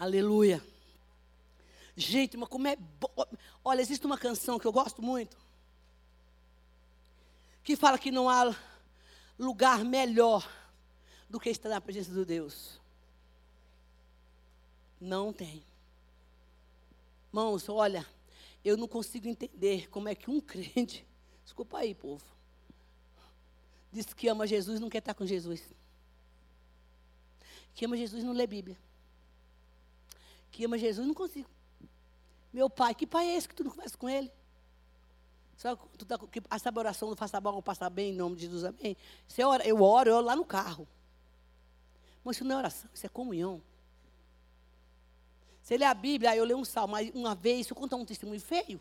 Aleluia. Gente, mas como é bom. Olha, existe uma canção que eu gosto muito. Que fala que não há lugar melhor do que estar na presença de Deus. Não tem. Irmãos, olha, eu não consigo entender como é que um crente, desculpa aí, povo, diz que ama Jesus e não quer estar com Jesus. Que ama Jesus não lê Bíblia. Que ama Jesus, não consigo. Meu pai, que pai é esse que tu não conversa com ele? Sabe, tu tá, que, essa oração do faça bom ou passar bem em nome de Jesus, amém? Você eu oro, eu oro lá no carro. Mas isso não é oração, isso é comunhão. Você lê a Bíblia, eu leio um salmo, mas uma vez, se eu contar um testemunho feio,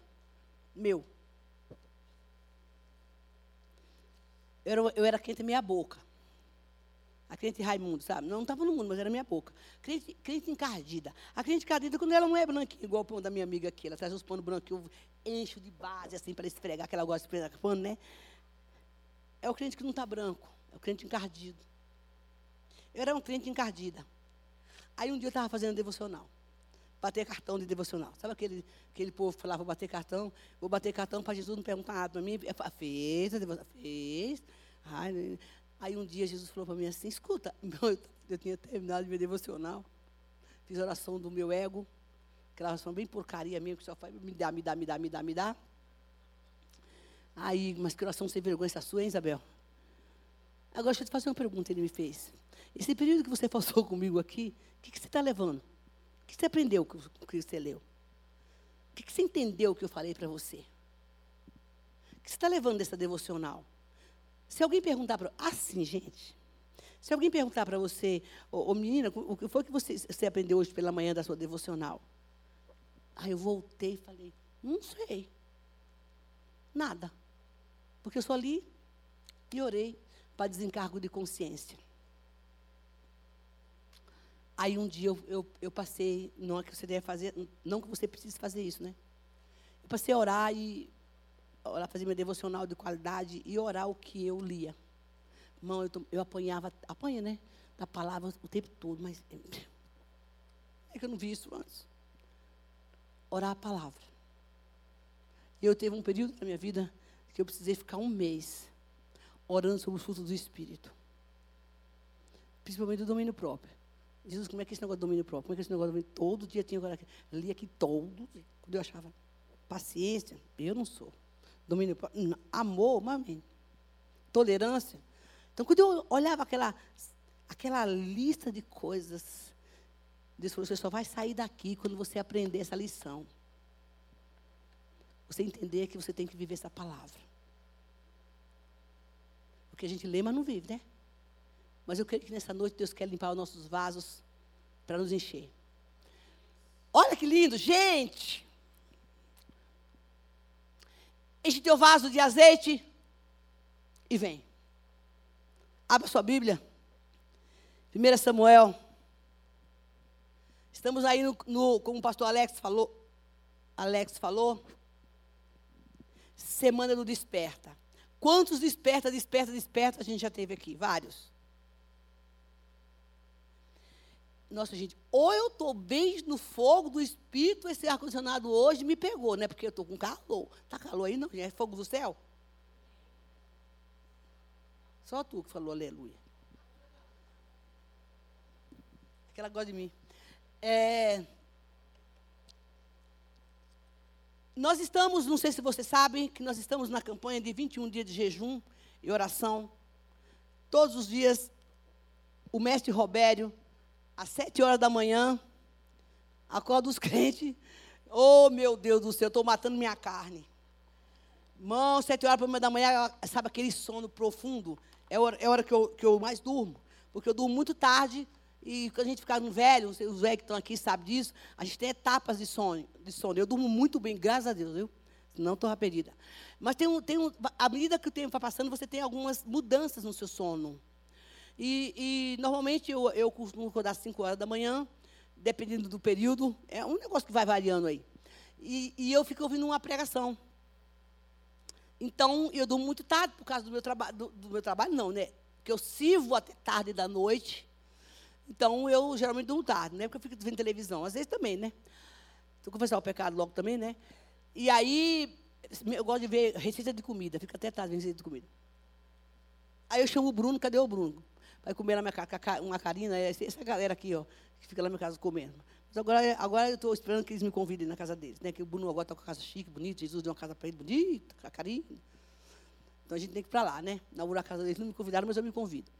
meu. Eu era, eu era crente meia boca. A crente Raimundo, sabe? Não estava no mundo, mas era minha boca. Crente, crente encardida. A crente encardida, quando ela não é branquinha, igual o pão da minha amiga aqui, ela traz os panos brancos, eu encho de base, assim, para esfregar, que ela gosta de esfregar pano, né? É o crente que não está branco, é o crente encardido. Eu era um crente encardida. Aí um dia eu estava fazendo devocional bater cartão de devocional. Sabe aquele, aquele povo que falava, vou bater cartão, vou bater cartão para Jesus não perguntar nada para mim. Fez, fez. Ai, aí um dia Jesus falou para mim assim, escuta, eu tinha terminado meu devocional, fiz oração do meu ego, aquela oração bem porcaria mesmo, que só faz me dá, me dá, me dá, me dá, me dá. Aí, mas que oração sem vergonha essa sua, hein, Isabel? Agora deixa eu te fazer uma pergunta, ele me fez. Esse período que você passou comigo aqui, o que, que você está levando? que você aprendeu com o que você leu? O que você entendeu que eu falei para você? O que você está levando dessa devocional? Se alguém perguntar para. Assim, gente. Se alguém perguntar para você, ô, ô, menina, o que foi que você, você aprendeu hoje pela manhã da sua devocional? Aí eu voltei e falei, não sei. Nada. Porque eu só li e orei para desencargo de consciência. Aí um dia eu, eu, eu, passei, não é que você deve fazer, não que você precise fazer isso, né? Eu passei a orar e orar, fazer meu devocional de qualidade e orar o que eu lia. Irmão, eu, eu apanhava, apanha, né? Da palavra o tempo todo, mas é que eu não vi isso antes. Orar a palavra. E eu teve um período na minha vida que eu precisei ficar um mês orando sobre os frutos do Espírito. Principalmente do domínio próprio. Jesus, como é que é esse negócio de domínio próprio? Como é que é esse negócio de domínio? Todo dia tinha agora. Lia aqui todo. Quando eu achava paciência, eu não sou. Domínio próprio. Amor, mami. Tolerância. Então, quando eu olhava aquela, aquela lista de coisas, Deus falou: você só vai sair daqui quando você aprender essa lição. Você entender que você tem que viver essa palavra. Porque a gente lê, mas não vive, né? Mas eu creio que nessa noite Deus quer limpar os nossos vasos para nos encher. Olha que lindo, gente! Enche teu vaso de azeite e vem. Abra sua Bíblia. 1 Samuel. Estamos aí no, no, como o pastor Alex falou. Alex falou. Semana do desperta. Quantos desperta, desperta, desperta a gente já teve aqui? Vários. Nossa, gente, ou eu estou bem no fogo do espírito, esse ar-condicionado hoje me pegou, né? Porque eu estou com calor. Está calor aí, não? É fogo do céu? Só tu que falou aleluia. Aquela gosta de mim. É, nós estamos, não sei se você sabe, que nós estamos na campanha de 21 dias de jejum e oração. Todos os dias, o mestre Robério às sete horas da manhã, acorda os crentes. Oh, meu Deus do céu, estou matando minha carne. Irmão, sete horas da manhã, sabe aquele sono profundo? É a hora, é hora que, eu, que eu mais durmo. Porque eu durmo muito tarde. E quando a gente fica no velho, os velhos que estão aqui sabem disso, a gente tem etapas de sono. De sono. Eu durmo muito bem, graças a Deus, viu? Não estou perdida. Mas tem um, tem um, à medida que o tempo vai passando, você tem algumas mudanças no seu sono. E, e normalmente eu, eu costumo acordar às 5 horas da manhã, dependendo do período. É um negócio que vai variando aí. E, e eu fico ouvindo uma pregação. Então, eu durmo muito tarde por causa do meu trabalho. Do, do, meu trabalho, não, né? Que eu sirvo até tarde da noite. Então, eu geralmente durmo tarde, não é porque eu fico vendo televisão. Às vezes também, né? Se eu confessar o pecado logo também, né? E aí, eu gosto de ver receita de comida. Fica até tarde receita de comida. Aí eu chamo o Bruno, cadê o Bruno? Vai comer na minha uma carina, essa galera aqui, ó, que fica lá na minha casa comendo. Mas agora, agora eu estou esperando que eles me convidem na casa deles, né? Que o Bruno agora está com a casa chique, bonita, Jesus deu uma casa para ele bonita, a carinha. Então a gente tem que ir para lá, né? Inaugurar a casa deles, não me convidaram, mas eu me convido.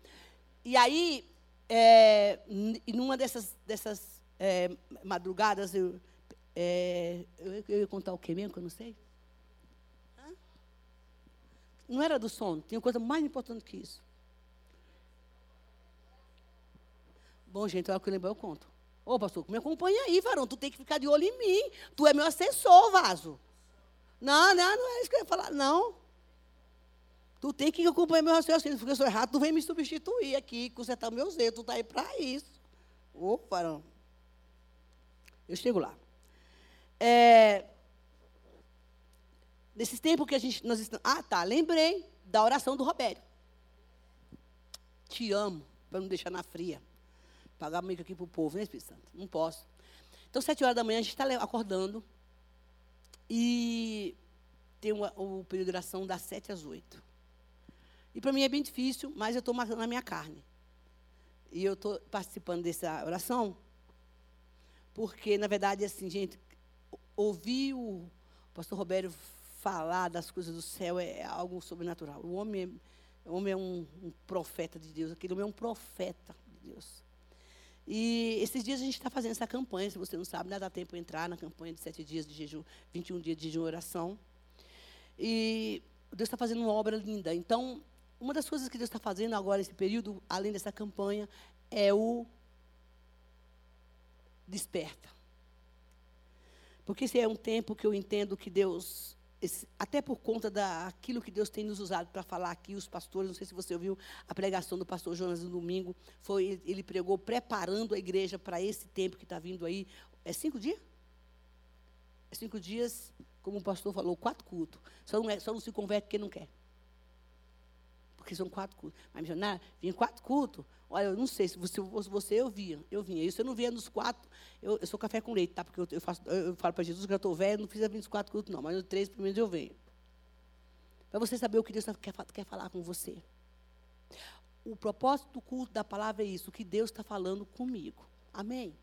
E aí, é, numa dessas, dessas é, madrugadas, eu, é, eu, eu, ia contar o quê mesmo, que eu não sei? Não era do sono, tinha coisa mais importante que isso. Bom, gente, olha que eu lembro, eu conto. Ô, pastor, me acompanha aí, varão. Tu tem que ficar de olho em mim. Tu é meu assessor, vaso. Não, não, não é isso que eu ia falar, não. Tu tem que acompanhar meu raciocínio, porque eu sou errado, tu vem me substituir aqui, consertar meus erros, tu está aí para isso. Ô, varão. Eu chego lá. É, nesses tempos que a gente. Nós estamos, ah, tá, lembrei da oração do Robério. Te amo, para não deixar na fria. Pagar meio aqui para o povo, né, Espírito Santo? Não posso. Então, sete horas da manhã, a gente está acordando. E tem uma, o período de oração das sete às oito. E para mim é bem difícil, mas eu estou matando a minha carne. E eu estou participando dessa oração, porque, na verdade, assim, gente, ouvir o pastor Roberto falar das coisas do céu é algo sobrenatural. O homem é, o homem é um, um profeta de Deus, aquele homem é um profeta de Deus. E esses dias a gente está fazendo essa campanha, se você não sabe, não dá tempo de entrar na campanha de sete dias de jejum, 21 dias de jejum oração. E Deus está fazendo uma obra linda. Então, uma das coisas que Deus está fazendo agora, nesse período, além dessa campanha, é o desperta. Porque esse é um tempo que eu entendo que Deus, esse, até por conta daquilo que Deus tem nos usado para falar aqui, os pastores, não sei se você ouviu a pregação do pastor Jonas no domingo, foi, ele pregou preparando a igreja para esse tempo que está vindo aí. É cinco dias? É cinco dias, como o pastor falou, quatro cultos. Só não, é, só não se converte quem não quer. Porque são quatro cultos. Mas, missionário, vinha quatro cultos. Olha, eu não sei, se você, você eu via, eu vinha. Se eu não via nos quatro, eu, eu sou café com leite, tá? Porque eu, eu, faço, eu falo para Jesus que eu estou velho, não fiz a quatro cultos, não. Mas no três, menos, eu venho. Para você saber o que Deus tá, quer, quer falar com você. O propósito do culto da palavra é isso, o que Deus está falando comigo. Amém?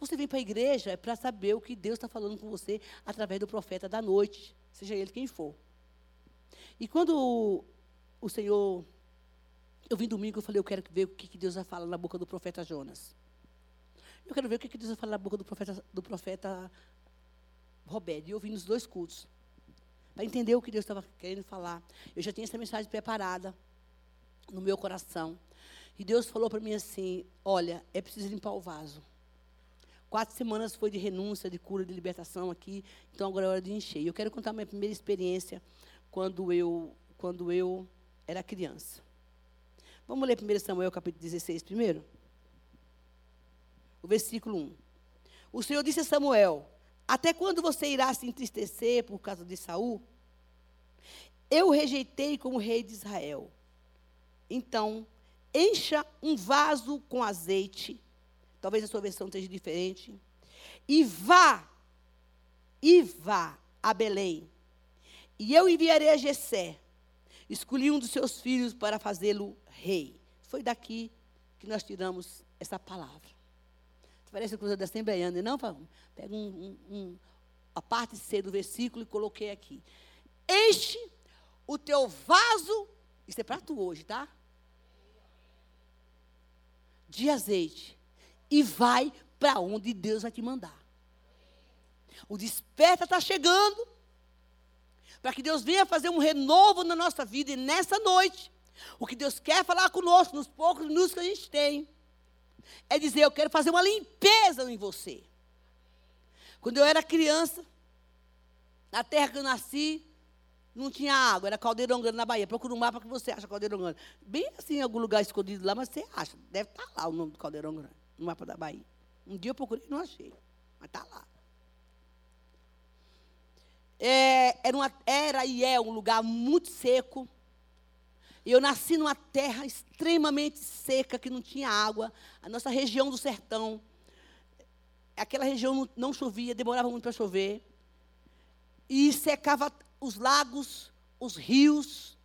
Você vem para a igreja é para saber o que Deus está falando com você através do profeta da noite, seja ele quem for. E quando o, Senhor eu vim domingo e falei, eu quero ver o que Deus vai falar na boca do profeta Jonas. Eu quero ver o que Deus vai falar na boca do profeta, do profeta Roberto. E eu vim nos dois cultos. Para entender o que Deus estava querendo falar. Eu já tinha essa mensagem preparada no meu coração. E Deus falou para mim assim: olha, é preciso limpar o vaso. Quatro semanas foi de renúncia, de cura, de libertação aqui. Então agora é hora de encher. Eu quero contar minha primeira experiência quando eu, quando eu era criança. Vamos ler 1 Samuel capítulo 16 primeiro? O versículo 1. O Senhor disse a Samuel: Até quando você irá se entristecer por causa de Saul? Eu o rejeitei como rei de Israel. Então, encha um vaso com azeite. Talvez a sua versão esteja diferente. E vá, e vá a Belém. E eu enviarei a Jessé. Escolhi um dos seus filhos para fazê-lo rei. Foi daqui que nós tiramos essa palavra. Parece coisa da Assembleia, não? Pega um, um, um, a parte C do versículo e coloquei aqui. Enche o teu vaso, isso é para tu hoje, tá? De azeite. E vai para onde Deus vai te mandar. O desperta está chegando. Para que Deus venha fazer um renovo na nossa vida. E nessa noite, o que Deus quer falar conosco nos poucos minutos que a gente tem é dizer: Eu quero fazer uma limpeza em você. Quando eu era criança, na terra que eu nasci, não tinha água, era Caldeirão Grande na Bahia. Procura um mapa que você acha Caldeirão Grande. Bem assim, em algum lugar escondido lá, mas você acha. Deve estar lá o nome do Caldeirão Grande, no mapa da Bahia. Um dia eu procurei e não achei, mas está lá. É, era, uma, era e é um lugar muito seco, Eu nasci numa terra extremamente seca, que não tinha água. A nossa região do sertão. Aquela região não, não chovia, demorava muito para chover. E secava os lagos, os rios.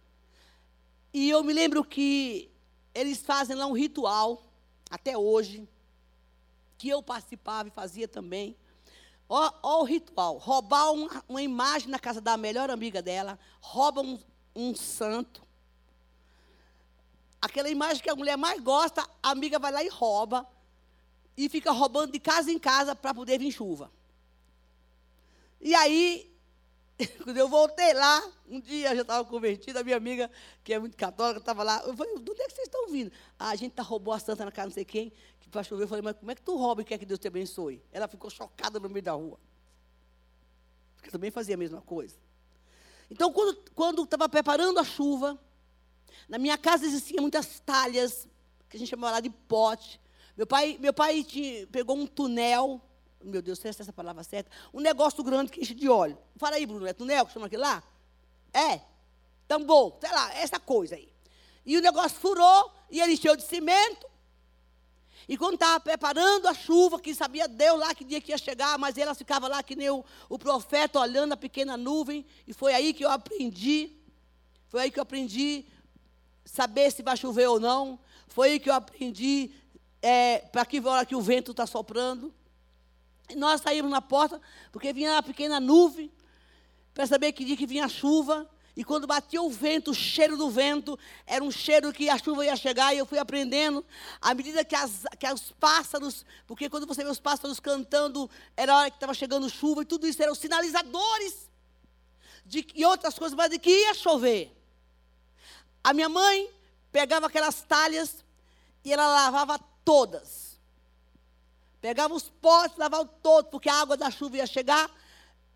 E eu me lembro que eles fazem lá um ritual, até hoje, que eu participava e fazia também. Ó, o ritual: roubar uma, uma, imagem na casa da melhor amiga dela, rouba um, um santo. Aquela imagem que a mulher mais gosta, a amiga vai lá e rouba. E fica roubando de casa em casa para poder vir chuva. E aí, Quando eu voltei lá, um dia eu já estava convertida, a minha amiga, que é muito católica, estava lá. Eu falei, de onde é que vocês estão vindo? Ah, a gente tá, roubou a santa na casa não sei quem, que para chover. Eu falei, mas como é que tu rouba e quer que Deus te abençoe? Ela ficou chocada no meio da rua. Porque também fazia a mesma coisa. Então, quando estava preparando a chuva, na minha casa existiam muitas talhas, que a gente chamava lá de pote. Meu pai, meu pai tinha, pegou um tunel meu Deus, se é essa palavra certa, um negócio grande que enche de óleo. Fala aí, Bruno, é tunel que chama aquilo lá? É, tambor, sei lá, essa coisa aí. E o negócio furou, e ele encheu de cimento. E quando estava preparando a chuva, que sabia Deus lá que dia que ia chegar, mas ela ficava lá que nem o, o profeta olhando a pequena nuvem. E foi aí que eu aprendi. Foi aí que eu aprendi saber se vai chover ou não. Foi aí que eu aprendi é, para que hora que o vento está soprando. Nós saímos na porta, porque vinha uma pequena nuvem, para saber que dia que vinha a chuva. E quando batia o vento, o cheiro do vento, era um cheiro que a chuva ia chegar, e eu fui aprendendo, à medida que, as, que os pássaros, porque quando você vê os pássaros cantando, era a hora que estava chegando chuva, e tudo isso eram sinalizadores de, e outras coisas, mas de que ia chover. A minha mãe pegava aquelas talhas e ela lavava todas. Pegava os potes, lavava todos, porque a água da chuva ia chegar.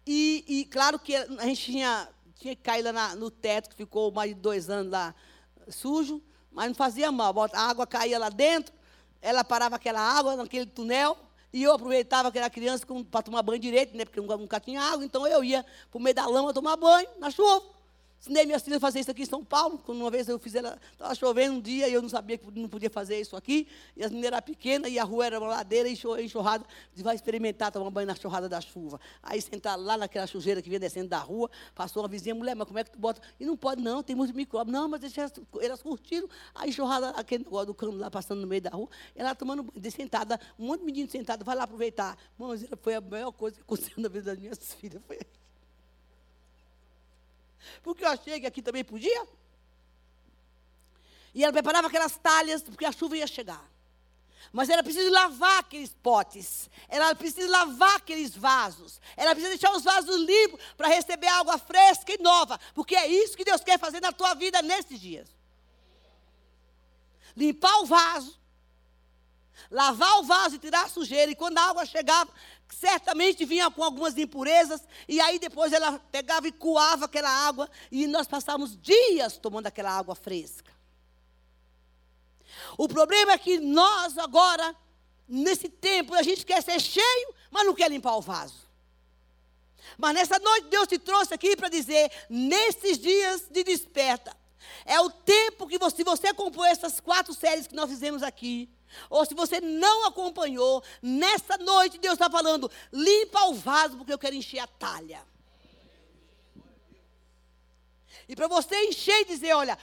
E, e claro que a gente tinha, tinha que cair lá na, no teto, que ficou mais de dois anos lá sujo, mas não fazia mal. A água caía lá dentro, ela parava aquela água naquele túnel, e eu aproveitava que era criança para tomar banho direito, né, porque nunca tinha água, então eu ia para o meio da lama tomar banho, na chuva. Ensinei minhas filhas a fazer isso aqui em São Paulo. Quando uma vez eu fiz ela, estava chovendo um dia e eu não sabia que não podia fazer isso aqui. E as meninas eram pequenas e a rua era uma ladeira e enxurrada. Disse, vai experimentar tomar banho na churrada da chuva. Aí sentaram lá naquela sujeira que vinha descendo da rua. Passou uma vizinha, mulher, mas como é que tu bota? E não pode não, tem muito micróbio. Não, mas elas curtiram. A enxurrada, aquele negócio do cano lá passando no meio da rua. Ela tomando banho, sentada, um monte de menino sentado, vai lá aproveitar. Mas foi a maior coisa que aconteceu na vida das minhas filhas. Foi porque eu achei que aqui também podia. E ela preparava aquelas talhas, porque a chuva ia chegar. Mas era preciso lavar aqueles potes. Era preciso lavar aqueles vasos. Era preciso deixar os vasos limpos para receber água fresca e nova. Porque é isso que Deus quer fazer na tua vida nesses dias. Limpar o vaso. Lavar o vaso e tirar a sujeira. E quando a água chegava, certamente vinha com algumas impurezas, e aí depois ela pegava e coava aquela água, e nós passávamos dias tomando aquela água fresca. O problema é que nós agora, nesse tempo, a gente quer ser cheio, mas não quer limpar o vaso. Mas nessa noite Deus te trouxe aqui para dizer, nesses dias de desperta, é o tempo que você, se você acompanhou essas quatro séries que nós fizemos aqui, ou se você não acompanhou, nessa noite Deus está falando: limpa o vaso, porque eu quero encher a talha. E para você encher e dizer: olha,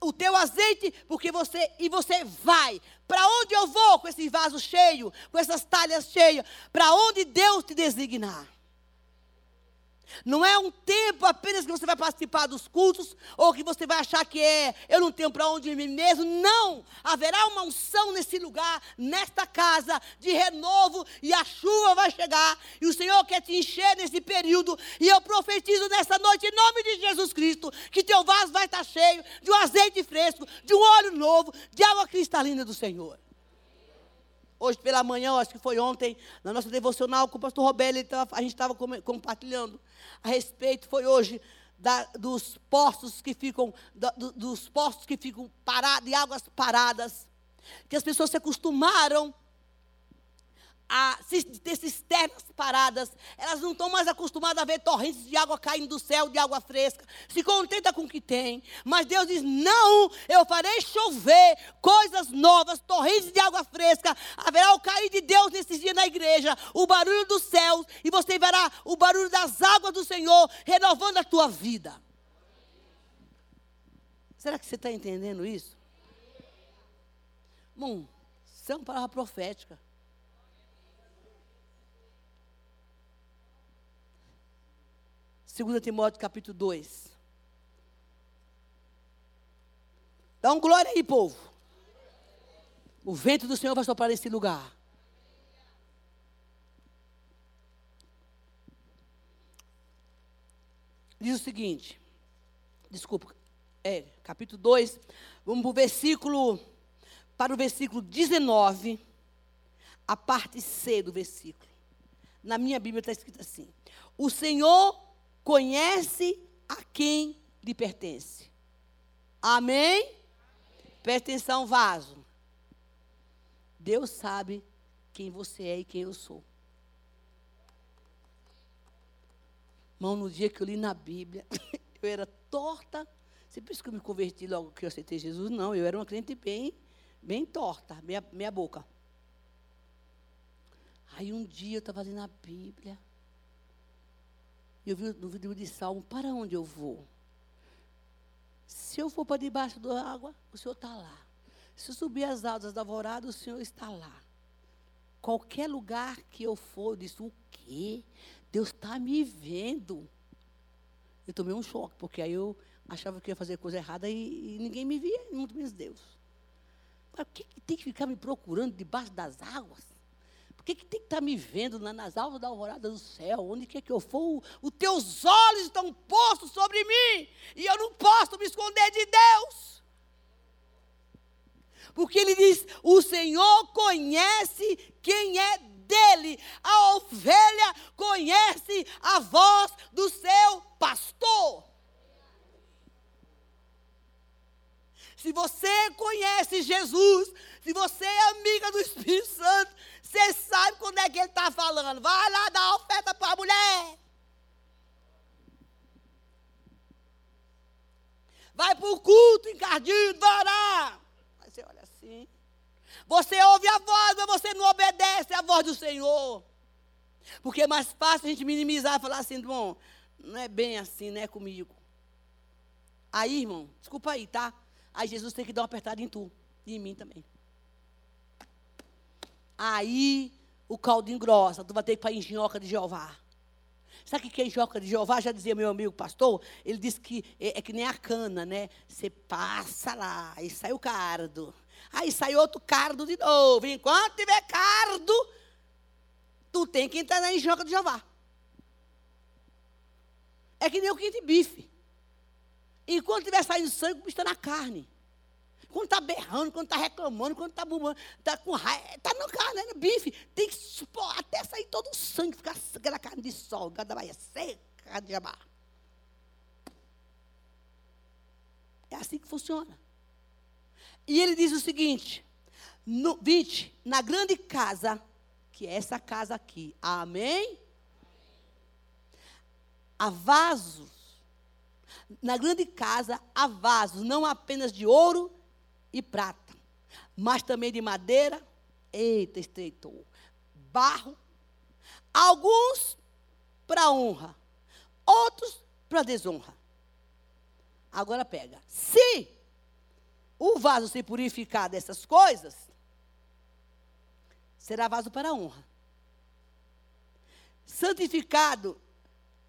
o teu azeite, porque você, e você vai. Para onde eu vou com esse vaso cheio, com essas talhas cheias? Para onde Deus te designar. Não é um tempo apenas que você vai participar dos cultos, ou que você vai achar que é, eu não tenho para onde ir mesmo. Não! Haverá uma unção nesse lugar, nesta casa, de renovo, e a chuva vai chegar, e o Senhor quer te encher nesse período. E eu profetizo nessa noite, em nome de Jesus Cristo, que teu vaso vai estar cheio de um azeite fresco, de um óleo novo, de água cristalina do Senhor. Hoje pela manhã, acho que foi ontem, na nossa devocional com o pastor Roberto, a gente estava compartilhando a respeito, foi hoje, da, dos postos que ficam, da, dos postos que ficam parados, de águas paradas, que as pessoas se acostumaram a ter cisternas paradas, elas não estão mais acostumadas a ver torrentes de água caindo do céu, de água fresca. Se contenta com o que tem. Mas Deus diz: não, eu farei chover coisas novas, torrentes de água fresca. Haverá o cair de Deus nesses dias na igreja, o barulho dos céus, e você verá o barulho das águas do Senhor renovando a tua vida. Será que você está entendendo isso? Bom, isso é uma palavra profética. Segunda Timóteo capítulo 2. Dá um glória aí, povo. O vento do Senhor vai soprar nesse lugar. Diz o seguinte. Desculpa. É, capítulo 2. Vamos para o versículo para o versículo 19, a parte C do versículo. Na minha Bíblia está escrito assim: O Senhor conhece a quem lhe pertence. Amém? Amém. Atenção, vaso. Deus sabe quem você é e quem eu sou. Irmão, no dia que eu li na Bíblia, eu era torta. Você pensa que eu me converti logo que eu aceitei Jesus? Não, eu era uma crente bem bem torta, minha, minha boca. Aí um dia eu estava lendo a Bíblia. E eu vi no vídeo de Salmo, para onde eu vou? Se eu for para debaixo da água, o Senhor está lá. Se eu subir as asas da alvorada, o Senhor está lá. Qualquer lugar que eu for, eu disse, o quê? Deus está me vendo. Eu tomei um choque, porque aí eu achava que ia fazer coisa errada e, e ninguém me via, muito menos Deus. Por que, que tem que ficar me procurando debaixo das águas? Que, que tem que estar tá me vendo nas alvas da alvorada do céu? Onde quer que eu for, os teus olhos estão postos sobre mim. E eu não posso me esconder de Deus. Porque ele diz: o Senhor conhece quem é dele. A ovelha conhece a voz do seu pastor. Se você conhece Jesus, se você é amiga do Espírito Santo, você sabe quando é que ele está falando. Vai lá dar oferta para a mulher. Vai para o culto encardido, vai orar. Aí você olha assim. Você ouve a voz, mas você não obedece à voz do Senhor. Porque é mais fácil a gente minimizar e falar assim, bom, não é bem assim, né, comigo. Aí, irmão, desculpa aí, tá? Aí Jesus tem que dar uma apertada em tu e em mim também. Aí o caldinho grossa, tu vai ter que ir para a engenhoca de Jeová. Sabe o que é engenhoca de Jeová? Já dizia meu amigo pastor, ele disse que é, é que nem a cana, né? Você passa lá, aí sai o cardo. Aí sai outro cardo de novo. Enquanto tiver cardo, tu tem que entrar na engenhoca de Jeová. É que nem o quente bife. Enquanto estiver saindo sangue, o bicho está na carne. Quando está berrando, quando está reclamando, quando está bubando, está com raiva, está na carne, no bife. Tem que até sair todo o sangue, ficar aquela carne de sol, da Bahia seca de jabá. É assim que funciona. E ele diz o seguinte: no, 20, na grande casa, que é essa casa aqui, amém? Há vasos na grande casa há vasos, não apenas de ouro e prata, mas também de madeira, eita, estreitou, barro, alguns para honra, outros para desonra. Agora pega. Se o vaso se purificar dessas coisas, será vaso para honra. Santificado,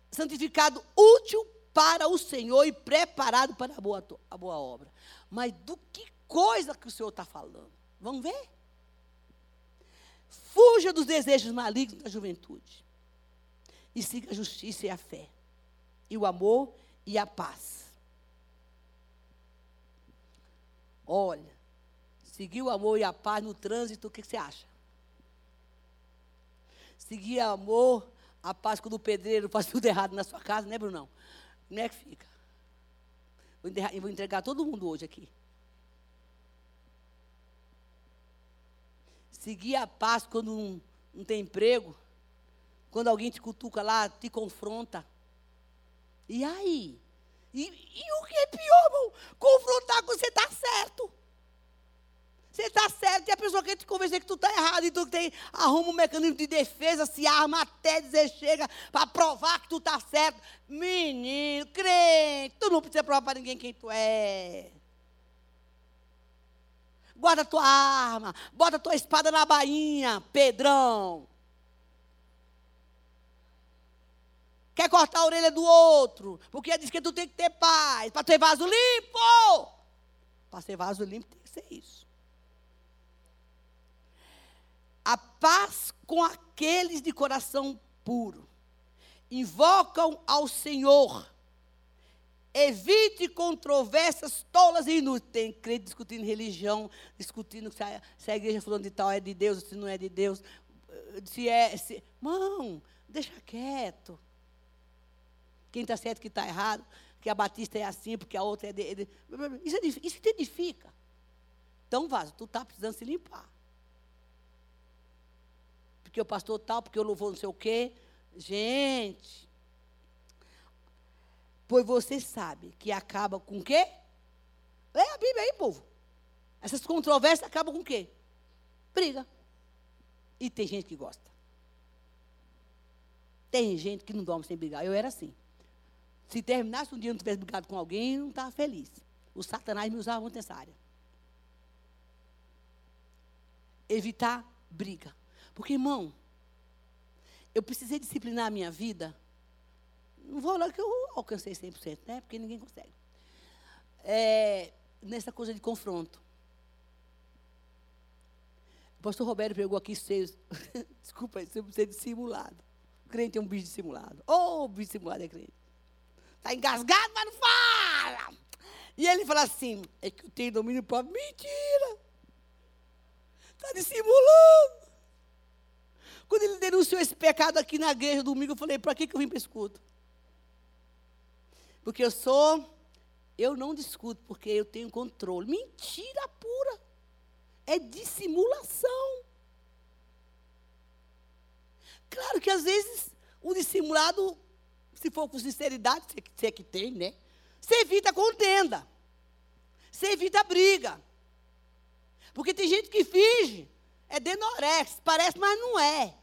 santificado útil para o Senhor e preparado para a boa, a boa obra. Mas do que coisa que o Senhor está falando? Vamos ver? Fuja dos desejos malignos da juventude. E siga a justiça e a fé. E o amor e a paz. Olha, seguir o amor e a paz no trânsito, o que, você acha? Seguir o amor, a paz quando o pedreiro faz tudo errado na sua casa, né, Brunão? Como é que fica? Vou entregar todo mundo hoje aqui. Seguir a paz quando não, não tem emprego. Quando alguém te cutuca lá, te confronta. E aí? E, e o que é pior, irmão? Confrontar com você está certo. Você está certo e a pessoa quer te convencer que tu está errado. E tu tem, arruma um mecanismo de defesa, se arma até dizer chega para provar que tu está certo. Menino, crente, tu não precisa provar para ninguém quem tu é. Guarda tua arma, bota tua espada na bainha, Pedrão. Quer cortar a orelha do outro, porque diz que tu tem que ter paz, para ter vaso limpo. Para ser vaso limpo tem que ser isso. a paz com aqueles de coração puro. Invocam ao Senhor. Evite controvérsias tolas e inúteis. Tem crente discutindo religião, discutindo se a, se a igreja falando de tal é de Deus, se não é de Deus. Se é. Se... Mão, deixa quieto. Quem está certo, que está errado. Que a Batista é assim, porque a outra é de. Isso, isso te edifica. Então, vaso, tu está precisando se limpar porque o pastor tal, porque eu louvou não sei o quê. Gente, pois você sabe que acaba com o quê? Lê a Bíblia aí, povo. Essas controvérsias acabam com o quê? Briga. E tem gente que gosta. Tem gente que não dorme sem brigar. Eu era assim. Se terminasse um dia e não tivesse brigado com alguém, eu não estava feliz. O Satanás me usava muito nessa área. Evitar briga. Porque, irmão, eu precisei disciplinar a minha vida. Não vou falar que eu alcancei 100%, né? Porque ninguém consegue. É, nessa coisa de confronto. O pastor Roberto pegou aqui seis. Desculpa, ser dissimulado. O crente é um bicho dissimulado. Ô, oh, bicho dissimulado é crente. Está engasgado, mas não fala. E ele fala assim: é que eu tenho domínio próprio. Mentira! Está dissimulando. Quando ele denunciou esse pecado aqui na igreja domingo, eu falei, para que, que eu vim para esse culto? Porque eu sou, eu não discuto, porque eu tenho controle. Mentira pura. É dissimulação. Claro que às vezes o dissimulado, se for com sinceridade, se é que tem, né? Você evita contenda. Você evita briga. Porque tem gente que finge é denorex, parece, mas não é.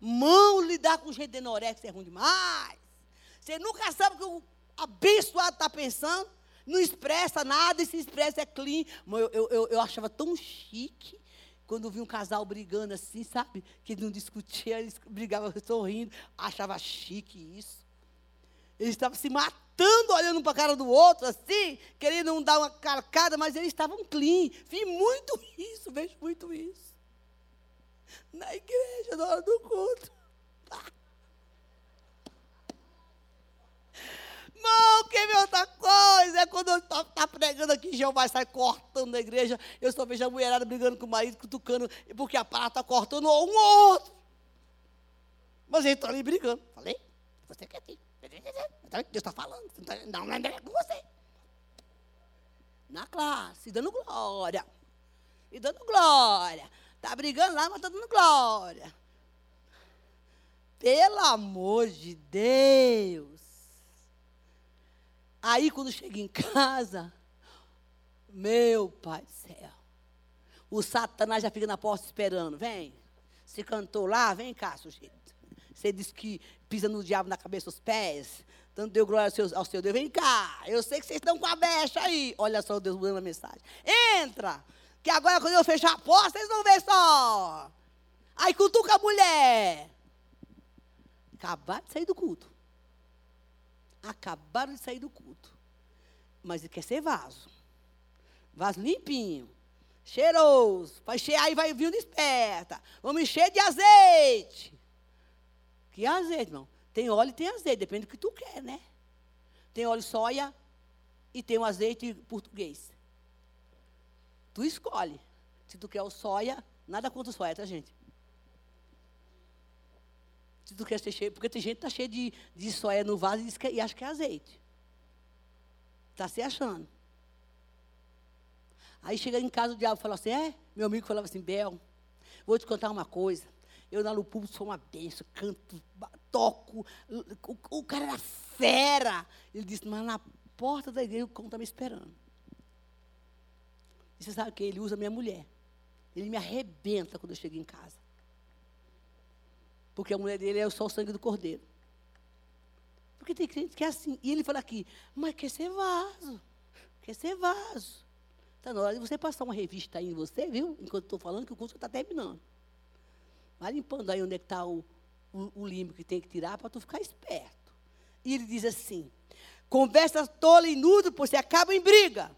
Mão lidar com gente denorex é ruim demais. Você nunca sabe o que o abençoado está pensando, não expressa nada e se expressa é clean. Eu, eu, eu, eu achava tão chique quando vi um casal brigando assim, sabe? Que não discutia, eles brigavam sorrindo. Achava chique isso. Eles estavam se matando, olhando para a cara do outro, assim, querendo não dar uma carcada, mas eles estavam clean. Vi muito isso, vejo muito isso. Na igreja, na hora do culto. Não, que ver outra coisa. É quando eu estou tá pregando aqui, Jeová sai cortando na igreja. Eu só vejo a mulherada brigando com o marido, cutucando, porque a parada está cortando um ou outro. Mas eles estão ali brigando. Falei? Você quietinho. Deus está falando. Não, não é com você. Na classe, dando glória. E dando glória. Está brigando lá, mas está dando glória. Pelo amor de Deus. Aí, quando chega em casa, meu pai do céu, o Satanás já fica na porta esperando. Vem, se cantou lá, vem cá, sujeito. Você disse que pisa no diabo na cabeça os pés. Tanto deu glória ao seu, ao seu Deus. Vem cá, eu sei que vocês estão com a becha aí. Olha só o Deus dando a mensagem. Entra, que agora quando eu fechar a porta, vocês vão ver só. Aí cutuca a mulher. Acabaram de sair do culto. Acabaram de sair do culto. Mas ele quer ser vaso. Vaso limpinho. Cheiroso. Vai encher, aí vai vir desperta. Vamos encher de azeite. Que azeite, irmão? Tem óleo e tem azeite, depende do que tu quer, né? Tem óleo soia e tem o azeite português. Tu escolhe. Se tu quer o soia, nada contra o soia, tá, gente? Se tu quer ser cheio, porque tem gente que está cheia de, de soia no vaso e, que, e acha que é azeite. Está se achando. Aí chega em casa o diabo fala assim: é? Meu amigo falava assim: Bel, vou te contar uma coisa. Eu na Lupubo sou uma benção, canto, toco. O, o, cara era fera. Ele disse, mas na porta da igreja o cão está me esperando. E você sabe que ele usa minha mulher. Ele me arrebenta quando eu chego em casa. Porque a mulher dele é só o sangue do cordeiro. Porque tem gente que é assim. E ele fala aqui, mas quer ser vaso. Quer ser vaso. Está na hora de você passar uma revista aí em você, viu? Enquanto estou falando que o curso está terminando. Vai limpando aí onde é está o, o, o limbo que tem que tirar para tu ficar esperto. E ele diz assim: conversa tola e nudo, pois você acaba em briga.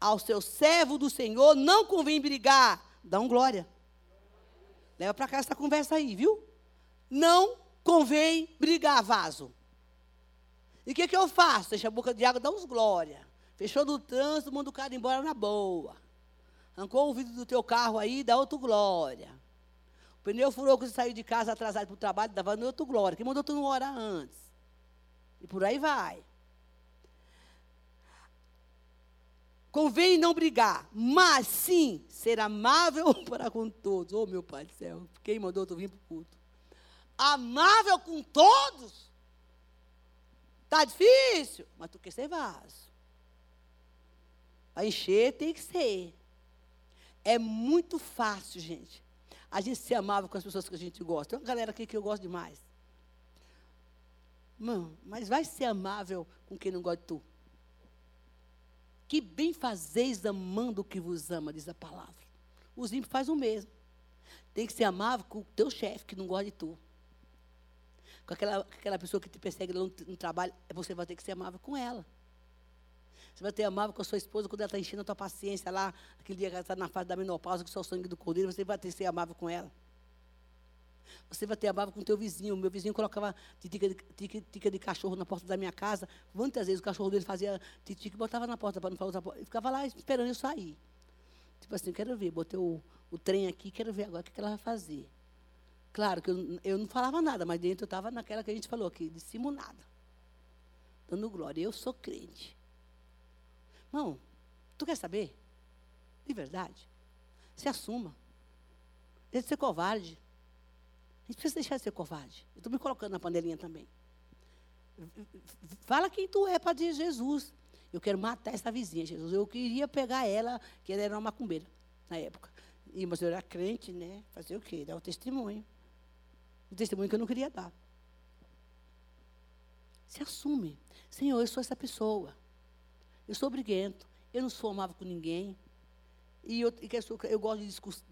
Ao seu servo do Senhor não convém brigar. Dá um glória. Leva para cá essa conversa aí, viu? Não convém brigar, vaso. E o que, que eu faço? Deixa a boca de água, dá uns glória. Fechou no trânsito, manda o cara embora na boa. Arrancou o vidro do teu carro aí, dá outro glória. O pneu furou que você saiu de casa atrasado para o trabalho, dava outro glória. Quem mandou tu não orar antes? E por aí vai. Convém não brigar, mas sim ser amável para com todos. Oh, meu Pai do céu, quem mandou tu vir para o culto? Amável com todos? Está difícil, mas tu quer ser vaso. Para encher tem que ser. É muito fácil, gente. A gente ser amável com as pessoas que a gente gosta. Tem uma galera aqui que eu gosto demais. Mano, mas vai ser amável com quem não gosta de tu. Que bem fazeis amando o que vos ama, diz a palavra. Os ímpios fazem o mesmo. Tem que ser amável com o teu chefe que não gosta de tu. Com aquela, aquela pessoa que te persegue no, no trabalho, você vai ter que ser amável com ela. Você vai ter amável com a sua esposa quando ela está enchendo a tua paciência lá, aquele dia que ela está na fase da menopausa, com o seu sangue do cordeiro, você vai ter que ser amável com ela. Você vai ter amável com o teu vizinho. Meu vizinho colocava titica de, tica, tica de cachorro na porta da minha casa. Quantas vezes o cachorro dele fazia titica e botava na porta para não falar porta. E ficava lá esperando eu sair. Tipo assim, quero ver, botei o, o trem aqui, quero ver agora o que, que ela vai fazer. Claro que eu, eu não falava nada, mas dentro eu estava naquela que a gente falou aqui, dissimulada. Dando glória. Eu sou crente. Não, tu quer saber? De verdade. Se assuma. Deixa de ser covarde. A gente precisa deixar de ser covarde. Eu estou me colocando na panelinha também. Fala quem tu é para dizer Jesus. Eu quero matar essa vizinha, Jesus. Eu queria pegar ela, que ela era uma macumbeira na época. E, mas eu era crente, né? Fazer o quê? Dar o testemunho. O testemunho que eu não queria dar. Se assume. Senhor, eu sou essa pessoa. Eu sou briguento. Eu não sou amável com ninguém. E eu, eu, eu gosto de discuss,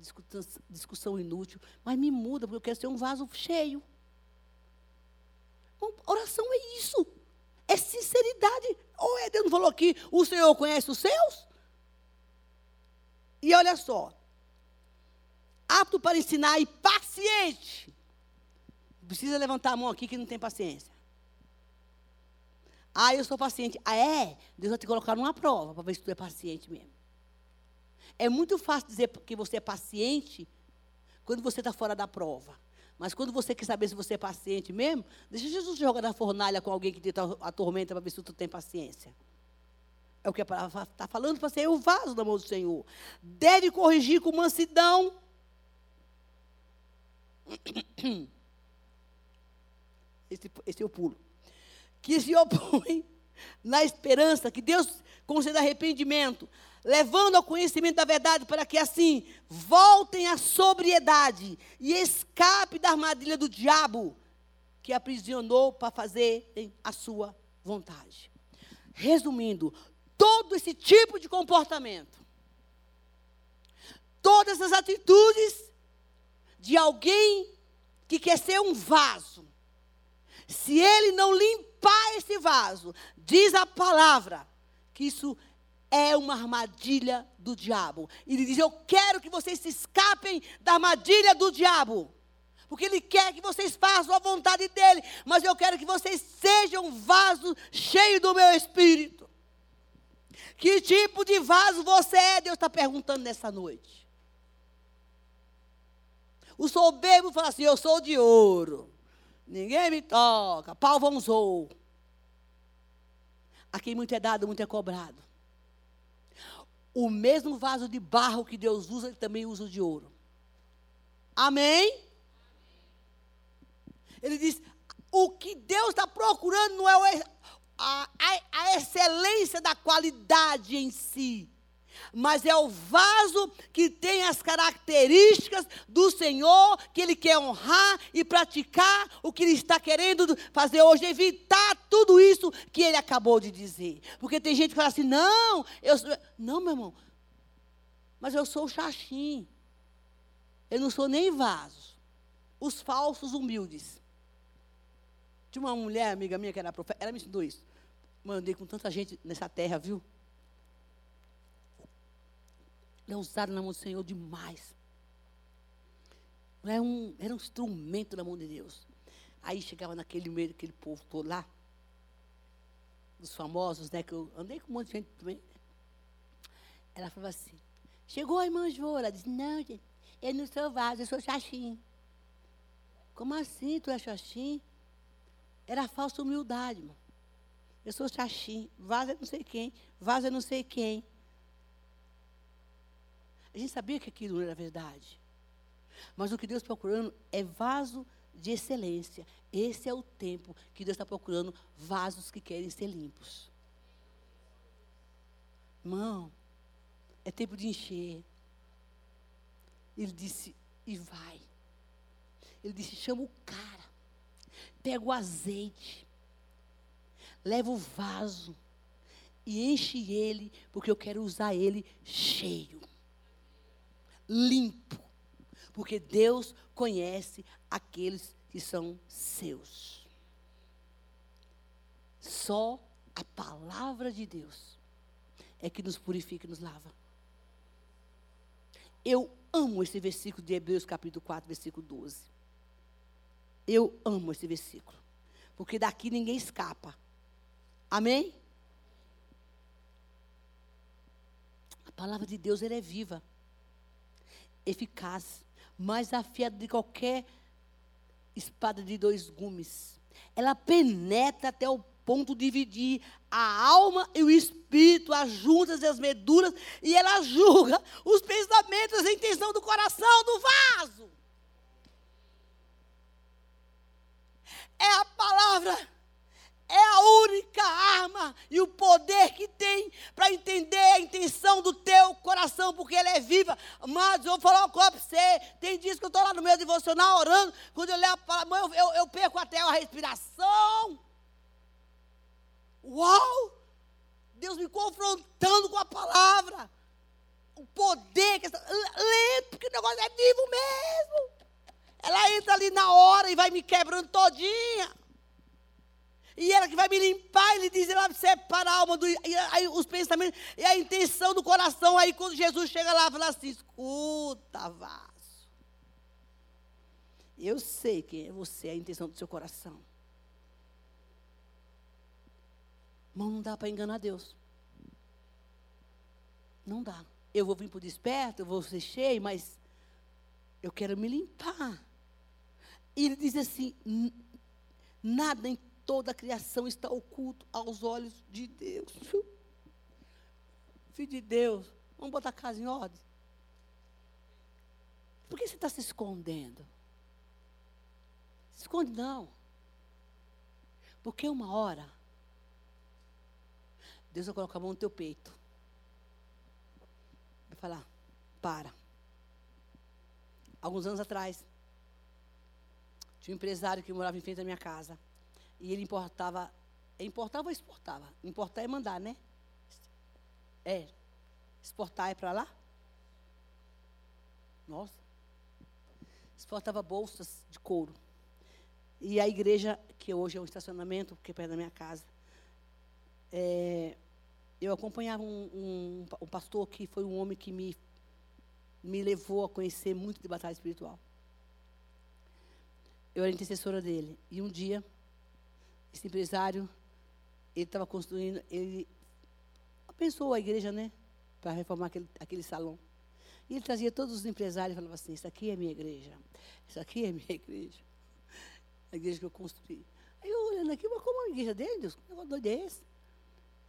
discussão inútil. Mas me muda, porque eu quero ser um vaso cheio. Bom, oração é isso. É sinceridade. Ou é Deus não falou aqui, o Senhor conhece os seus? E olha só. Apto para ensinar e paciente. Precisa levantar a mão aqui que não tem paciência. Ah, eu sou paciente. Ah, é? Deus vai te colocar numa prova para ver se tu é paciente mesmo. É muito fácil dizer que você é paciente quando você está fora da prova. Mas quando você quer saber se você é paciente mesmo, deixa Jesus jogar na fornalha com alguém que te atormenta para ver se tu tem paciência. É o que a palavra está falando para ser o vaso da mão do Senhor. Deve corrigir com mansidão. Esse, esse pulo que se opõem na esperança que Deus conceda arrependimento, levando ao conhecimento da verdade, para que assim voltem à sobriedade e escape da armadilha do diabo que aprisionou para fazer a sua vontade. Resumindo, todo esse tipo de comportamento, todas as atitudes de alguém que quer ser um vaso, se ele não limpar esse vaso, diz a palavra que isso é uma armadilha do diabo. Ele diz: Eu quero que vocês se escapem da armadilha do diabo. Porque ele quer que vocês façam a vontade dele. Mas eu quero que vocês sejam vaso cheio do meu espírito. Que tipo de vaso você é? Deus está perguntando nessa noite. O soberbo fala assim: Eu sou de ouro. Ninguém me toca. Pau vãozou. A quem muito é dado, muito é cobrado. O mesmo vaso de barro que Deus usa, ele também usa de ouro. Amém? Ele diz: o que Deus está procurando não é a, a, a excelência da qualidade em si mas é o vaso que tem as características do Senhor, que Ele quer honrar e praticar o que Ele está querendo fazer hoje, evitar tudo isso que Ele acabou de dizer. Porque tem gente que fala assim: não, eu. Não, meu irmão, mas eu sou o xaxim. Eu não sou nem vaso. Os falsos humildes. Tinha uma mulher, amiga minha, que era profeta, ela me ensinou isso. Mandei com tanta gente nessa terra, viu? Ela é usada na mão do Senhor demais. Era um, era um instrumento na mão de Deus. Aí chegava naquele meio, aquele povo todo lá, dos famosos, né? Que eu andei com um monte de gente também. Ela falava assim, chegou a irmã Joa, ela disse, não, gente, eu não sou vaso, eu sou xaxim. Como assim, tu é xaxim? Era falsa humildade, irmão. Eu sou xaxim, vaso é não sei quem, vaso é não sei quem. A gente sabia que aquilo era verdade. Mas o que Deus está procurando é vaso de excelência. Esse é o tempo que Deus está procurando vasos que querem ser limpos. Irmão, é tempo de encher. Ele disse, e vai. Ele disse, chama o cara. Pega o azeite. Leva o vaso. E enche ele, porque eu quero usar ele cheio limpo. Porque Deus conhece aqueles que são seus. Só a palavra de Deus é que nos purifica e nos lava. Eu amo esse versículo de Hebreus capítulo 4, versículo 12. Eu amo esse versículo. Porque daqui ninguém escapa. Amém? A palavra de Deus ela é viva eficaz, mais afiada de qualquer espada de dois gumes. Ela penetra até o ponto de dividir a alma e o espírito, as juntas e as medulas, e ela julga os pensamentos e a intenção do coração do vaso. É a palavra é a única arma e o poder que tem para entender a intenção do teu coração, porque ela é viva. Mas eu vou falar uma coisa para você. Tem dias que eu estou lá no meu devocional orando, quando eu leio a palavra, eu, eu, eu perco até a respiração. Uau! Deus me confrontando com a palavra. O poder que essa, lento, porque o negócio é vivo mesmo. Ela entra ali na hora e vai me quebrando todinha. E ela que vai me limpar, ele diz, ela separa a alma do, e aí, os pensamentos e a intenção do coração. Aí quando Jesus chega lá, fala assim: escuta, vaso. Eu sei quem é você, a intenção do seu coração. Mas não dá para enganar Deus. Não dá. Eu vou vir por desperto, eu vou ser cheio, mas eu quero me limpar. E ele diz assim: nada toda a criação está oculto aos olhos de Deus. Filho de Deus, vamos botar a casa em ordem. Por que você está se escondendo? Se esconde não. Porque uma hora, Deus vai colocar a mão no teu peito. Vai falar, para. Alguns anos atrás, tinha um empresário que morava em frente da minha casa. E ele importava. Importava ou exportava? Importar é mandar, né? É. Exportar é para lá? Nossa. Exportava bolsas de couro. E a igreja, que hoje é um estacionamento, que é perto da minha casa, é, eu acompanhava um, um, um, pastor que foi um homem que me, me levou a conhecer muito de batalha espiritual. Eu era intercessora dele. E um dia, esse empresário, ele estava construindo, ele pensou a igreja, né? Para reformar aquele, aquele salão. E ele trazia todos os empresários e falava assim: Isso aqui é minha igreja. Isso aqui é minha igreja. A igreja que eu construí. Aí eu olhando aqui, mas como a igreja dele, Deus? Que doido é esse?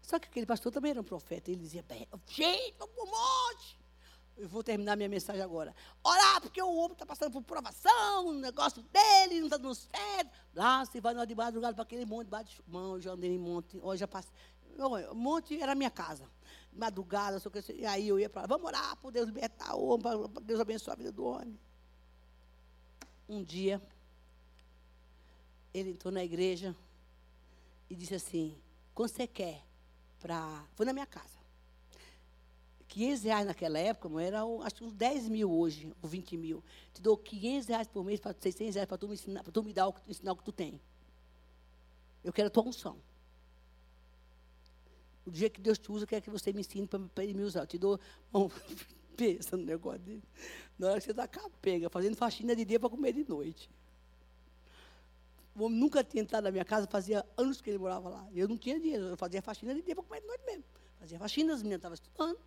Só que aquele pastor também era um profeta. Ele dizia: Gente, vamos um monte. Eu vou terminar minha mensagem agora. Orar, porque o homem está passando por provação, o negócio dele não está dando certo. Lá, você vai de madrugada para aquele monte, bate mão, já andei em monte, hoje já passei. Monte era minha casa. Madrugada, só que, e aí eu ia para lá, vamos orar para Deus libertar o homem, para Deus abençoar a vida do homem. Um dia, ele entrou na igreja e disse assim: quando você quer para. Foi na minha casa. 500 reais naquela época, era acho que uns 10 mil hoje, ou 20 mil. Te dou 500 reais por mês, para 600 reais para tu me ensinar, para tu me dar o, ensinar que tu tem. Eu quero a tua unção. O dia que Deus te usa, eu quero que você me ensine para ele me usar. Eu te dou. Bom, pensa no negócio dele. Na hora que você está capenga, fazendo faxina de dia para comer de noite. O homem nunca tinha entrado na minha casa, fazia anos que ele morava lá. Eu não tinha dinheiro, eu fazia faxina de dia para comer de noite mesmo. Fazia faxina, as meninas estavam estudando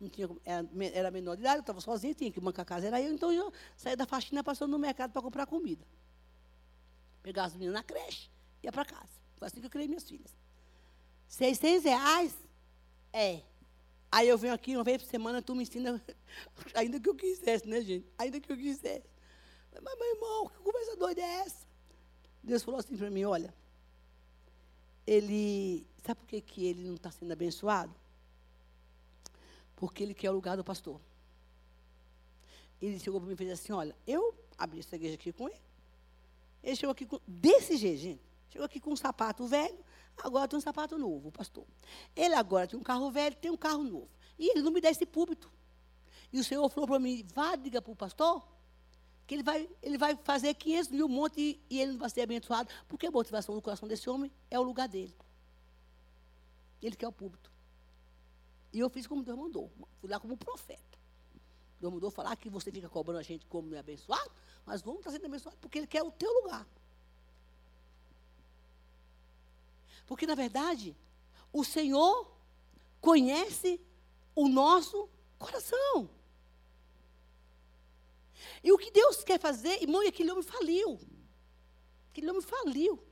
não tinha, era, era menor de idade, eu estava sozinha, tinha que bancar a casa, era eu, então eu saía da faxina passando no mercado para comprar comida. Pegava as meninas na creche, ia para casa. Foi assim que eu criei minhas filhas. 600 reais? É. Aí eu venho aqui uma vez por semana, tu me ensina, ainda que eu quisesse, né, gente? Ainda que eu quisesse. Mas, meu irmão, que conversa doida é essa? Deus falou assim para mim, olha, ele, sabe por que, que ele não está sendo abençoado? Porque ele quer o lugar do pastor. Ele chegou para mim e fez assim: Olha, eu abri essa igreja aqui com ele. Ele chegou aqui com, desse jeito, gente. Chegou aqui com um sapato velho, agora tem um sapato novo, o pastor. Ele agora tem um carro velho, tem um carro novo. E ele não me dá esse púlpito. E o Senhor falou para mim: vá, diga para o pastor que ele vai, ele vai fazer 500 mil montes e, e ele não vai ser abençoado, porque a motivação do coração desse homem é o lugar dele. Ele quer o púlpito. E eu fiz como Deus mandou. Fui lá como profeta. Deus mandou falar que você fica cobrando a gente como me abençoado, mas vamos estar sendo abençoado porque Ele quer o teu lugar. Porque, na verdade, o Senhor conhece o nosso coração. E o que Deus quer fazer, irmão, e aquele homem faliu. Aquele homem faliu.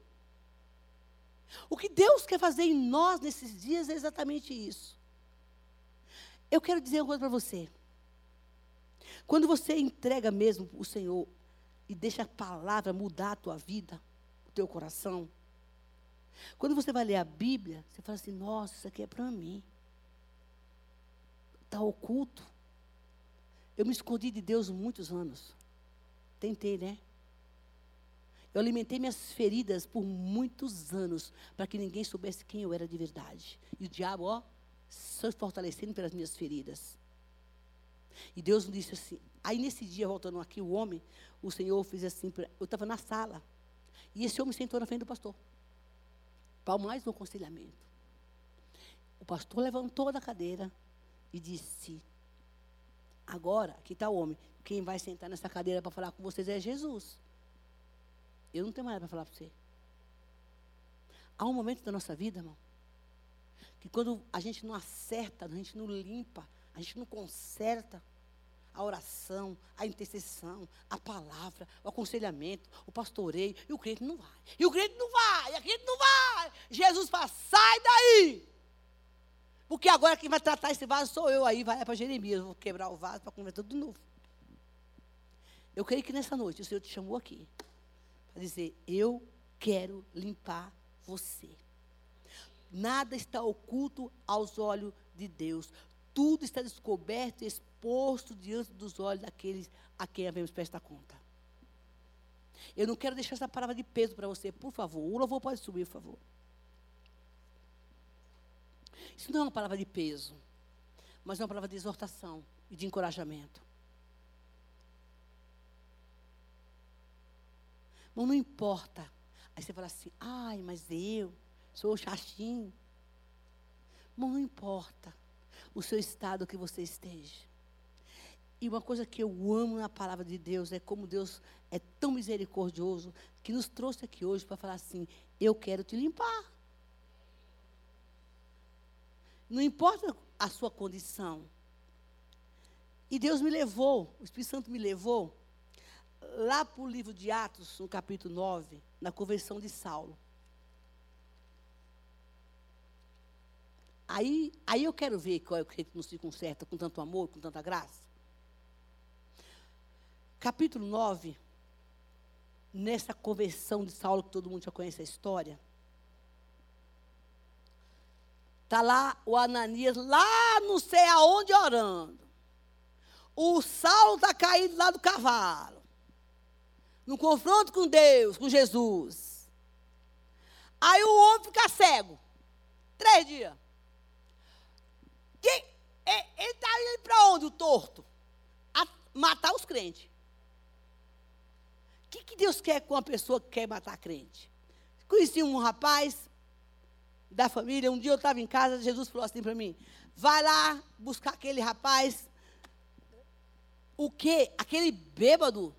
O que Deus quer fazer em nós nesses dias é exatamente isso. Eu quero dizer uma coisa para você. Quando você entrega mesmo o Senhor e deixa a palavra mudar a tua vida, o teu coração, quando você vai ler a Bíblia, você fala assim: nossa, isso aqui é para mim. Está oculto. Eu me escondi de Deus muitos anos. Tentei, né? Eu alimentei minhas feridas por muitos anos para que ninguém soubesse quem eu era de verdade. E o diabo, ó, se fortalecendo pelas minhas feridas. E Deus me disse assim. Aí nesse dia, voltando aqui, o homem, o Senhor fez assim. Eu estava na sala. E esse homem sentou na frente do pastor. Para mais um aconselhamento. O pastor levantou da cadeira e disse: Agora, aqui está o homem. Quem vai sentar nessa cadeira para falar com vocês é Jesus. Eu não tenho mais nada para falar para você. Há um momento da nossa vida, irmão, que quando a gente não acerta, a gente não limpa, a gente não conserta a oração, a intercessão, a palavra, o aconselhamento, o pastoreio, e o crente não vai. E o crente não vai, e o crente não vai. Jesus fala, sai daí. Porque agora quem vai tratar esse vaso sou eu. Aí vai para Jeremias, vou quebrar o vaso para converter tudo de novo. Eu creio que nessa noite o Senhor te chamou aqui para dizer: Eu quero limpar você. Nada está oculto aos olhos de Deus. Tudo está descoberto e exposto diante dos olhos daqueles a quem havemos prestar conta. Eu não quero deixar essa palavra de peso para você, por favor. O louvor pode subir, por favor. Isso não é uma palavra de peso, mas é uma palavra de exortação e de encorajamento. Mas não importa. Aí você fala assim, ai, mas eu sou chatinho. Não importa o seu estado que você esteja. E uma coisa que eu amo na palavra de Deus é como Deus é tão misericordioso que nos trouxe aqui hoje para falar assim: eu quero te limpar. Não importa a sua condição. E Deus me levou, o Espírito Santo me levou lá para o livro de Atos, no capítulo 9, na conversão de Saulo. Aí, aí eu quero ver qual é o que não se conserta com tanto amor, com tanta graça. capítulo 9, nessa conversão de Saulo, que todo mundo já conhece a história, está lá o Ananias, lá não sei aonde orando. O Saulo está caído lá do cavalo. No confronto com Deus, com Jesus. Aí o homem fica cego. Três dias. Quem, ele está indo para onde, o torto? A matar os crentes. O que, que Deus quer com uma pessoa que quer matar crente? Conheci um rapaz da família, um dia eu estava em casa, Jesus falou assim para mim: vai lá buscar aquele rapaz. O quê? Aquele bêbado.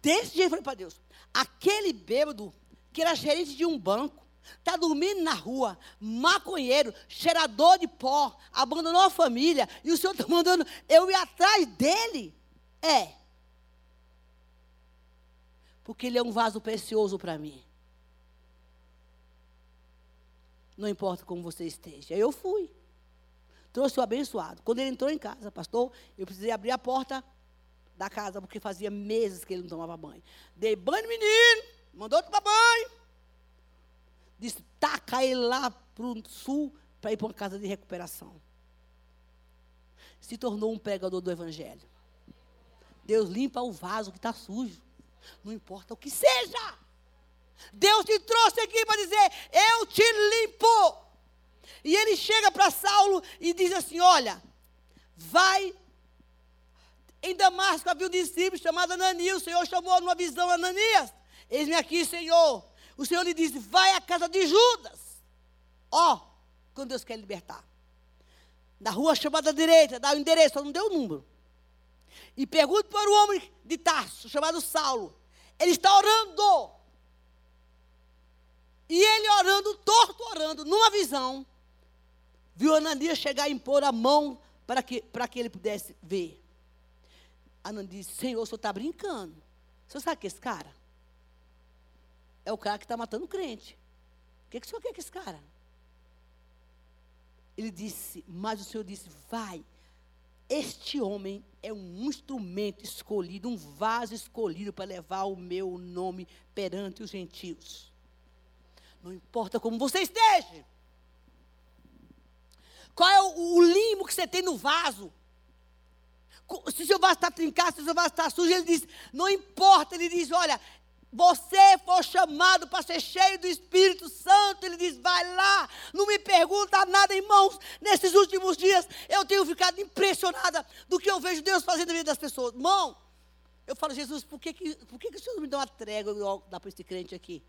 Desse jeito eu falei para Deus: aquele bêbado que era gerente de um banco, está dormindo na rua, maconheiro, cheirador de pó, abandonou a família, e o senhor está mandando eu ir atrás dele? É porque ele é um vaso precioso para mim. Não importa como você esteja. Eu fui. Trouxe o abençoado. Quando ele entrou em casa, pastor, eu precisei abrir a porta da casa, porque fazia meses que ele não tomava banho. Dei banho, menino, mandou tomar banho. Disse, taca ele lá para o sul para ir para uma casa de recuperação. Se tornou um pregador do evangelho. Deus limpa o vaso que está sujo. Não importa o que seja. Deus te trouxe aqui para dizer: Eu te limpo. E ele chega para Saulo e diz assim: Olha, vai. Em Damasco havia um discípulo chamado Ananias. O Senhor chamou numa visão Ananias. Eis-me aqui, Senhor. O Senhor lhe disse: Vai à casa de Judas. Ó, oh, quando Deus quer libertar. Na rua chamada direita, dá o endereço, não deu o número. E pergunto para o homem de Tarso, chamado Saulo. Ele está orando. E ele orando, torto orando, numa visão, viu Ananias chegar e impor a mão para que, para que ele pudesse ver. Ananias disse, Senhor, o senhor está brincando. O senhor sabe que esse cara? É o cara que está matando o crente. O que, que o senhor quer com esse cara? Ele disse, mas o senhor disse, vai, este homem é um instrumento escolhido, um vaso escolhido para levar o meu nome perante os gentios. Não importa como você esteja. Qual é o, o limo que você tem no vaso? Se o seu vaso está trincado, se o seu vaso está sujo, ele diz, não importa, ele diz, olha, você foi chamado para ser cheio do Espírito Santo. Ele diz: vai lá, não me pergunta nada, irmãos. Nesses últimos dias, eu tenho ficado impressionada do que eu vejo Deus fazendo na vida das pessoas. Irmão, eu falo, Jesus, por que, que, por que, que o Senhor me dá uma trégua dá para esse crente aqui?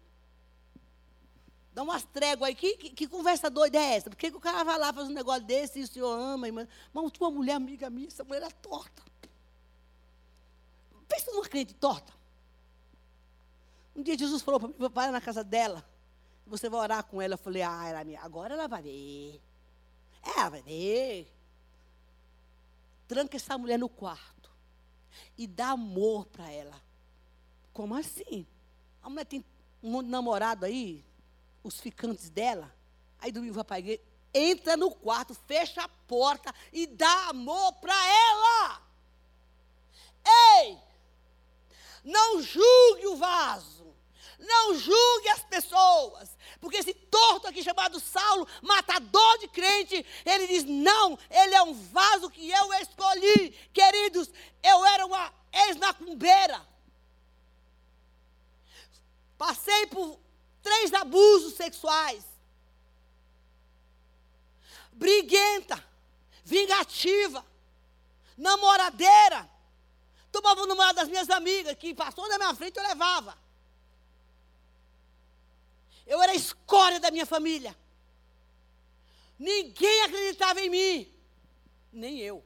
Dá umas tréguas aí. Que, que, que, conversa doida é essa? Por que, que o cara vai lá fazer um negócio desse e o senhor ama? Irmão, irmão tua mulher amiga minha, essa mulher é torta. Pensa numa crente torta. Um dia Jesus falou para mim, vai na casa dela. Você vai orar com ela. Eu falei, ah, ela, agora ela vai ver. É, ela vai ver. Tranca essa mulher no quarto. E dá amor para ela. Como assim? A mulher tem um namorado aí, os ficantes dela. Aí domingo vai para. Entra no quarto, fecha a porta e dá amor para ela. Ei! Não julgue o vaso. Não julgue as pessoas. Porque esse torto aqui chamado Saulo, matador de crente, ele diz: não, ele é um vaso que eu escolhi. Queridos, eu era uma ex-macumbeira. Passei por três abusos sexuais. Briguenta, vingativa, namoradeira. Tomava o número das minhas amigas, que passou na minha frente, eu levava. Eu era a escória da minha família. Ninguém acreditava em mim. Nem eu.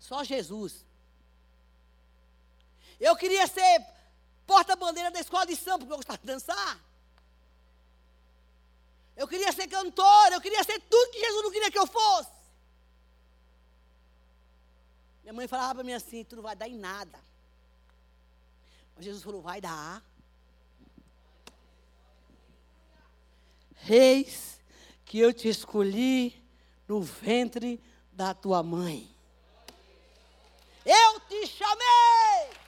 Só Jesus. Eu queria ser porta-bandeira da escola de samba, porque eu gostava de dançar. Eu queria ser cantora, eu queria ser tudo que Jesus não queria que eu fosse. Minha mãe falava para mim assim: tu não vai dar em nada. Mas Jesus falou: vai dar. Reis que eu te escolhi no ventre da tua mãe. Eu te chamei.